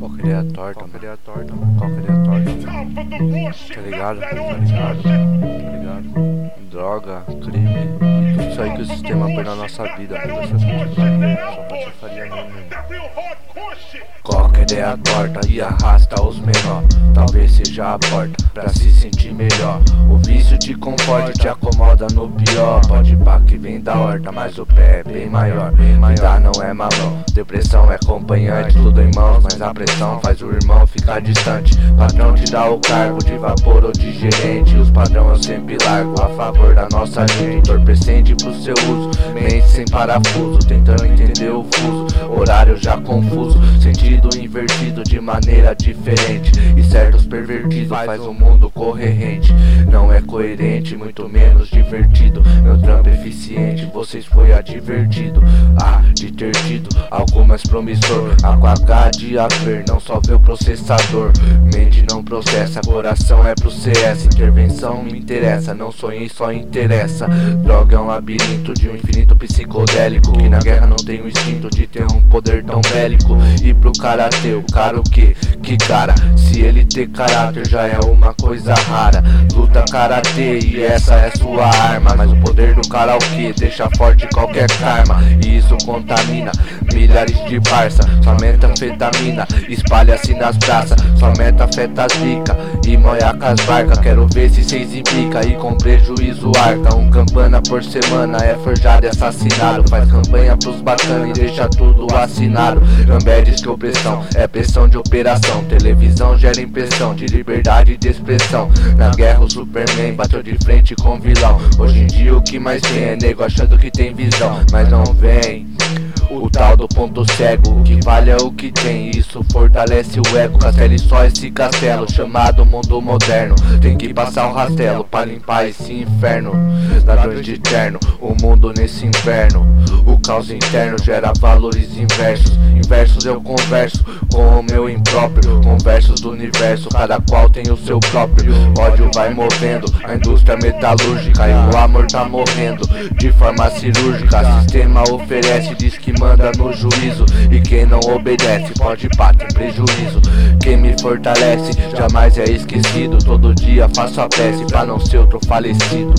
Qual que é a torta? Qual que é a torta, mano? Qual que é a torta? Tá ligado? Tá ligado? Tá ligado? Droga, crime tudo isso aí que o sistema põe na nossa vida. Aí. Só irmão. Qualquer é a torta e arrasta os menor. Talvez seja a porta pra se sentir melhor. O vício te conforta, te acomoda no pior. Pode pá que vem da horta, mas o pé é bem maior. Vida não é mamão, depressão é acompanhante. Tudo em mãos, mas a pressão faz o irmão ficar distante. Padrão te dá o cargo de vapor ou de gerente. Os padrão eu sempre largo a favor da nossa gente. Entorpecente pro seu uso, mente sem parafuso. Tentando entender o fuso, horário já confuso. Sentido invertido de maneira diferente. E certos pervertidos faz o mundo corrente. Não é coerente, muito menos divertido. Meu trampo eficiente, vocês foi advertido. Ah, de ter tido algo mais promissor. A com H de haver, não só vê o processador. Não processa, coração é pro CS. Intervenção me interessa, não sonhei, só interessa. Droga é um labirinto de um infinito psicodélico. Que na guerra não tem o instinto de ter um poder tão bélico. E pro karatê, o cara o que? Que cara, se ele ter caráter já é uma coisa rara. Luta karatê e essa é sua arma. Mas o poder do karaokê deixa forte qualquer karma. E isso contamina milhares de parça. Sua metanfetamina espalha-se nas praças. Sua meta as rica e moia as. Quero ver se cês implica e com prejuízo arca. Um campana por semana é forjado e assassinado. Faz campanha pros bacana e deixa tudo assinado. Gambé diz que opressão é pressão de operação. Televisão gera impressão de liberdade de expressão. Na guerra o Superman bateu de frente com vilão. Hoje em dia o que mais tem é nego achando que tem visão, mas não vem. O tal do ponto cego, que vale é o que tem, isso fortalece o ego. Castele só esse castelo, chamado mundo moderno. Tem que passar o rastelo pra limpar esse inferno. Ladrões de terno, o mundo nesse inverno. O caos interno gera valores inversos. Inversos eu converso com o meu impróprio. Conversos do universo, cada qual tem o seu próprio. Ódio vai movendo, a indústria metalúrgica e o amor tá morrendo de forma cirúrgica. Sistema oferece, diz que manda no juízo. E quem não obedece pode tem prejuízo. Quem me fortalece jamais é esquecido. Todo dia faço a prece pra não ser outro falecido.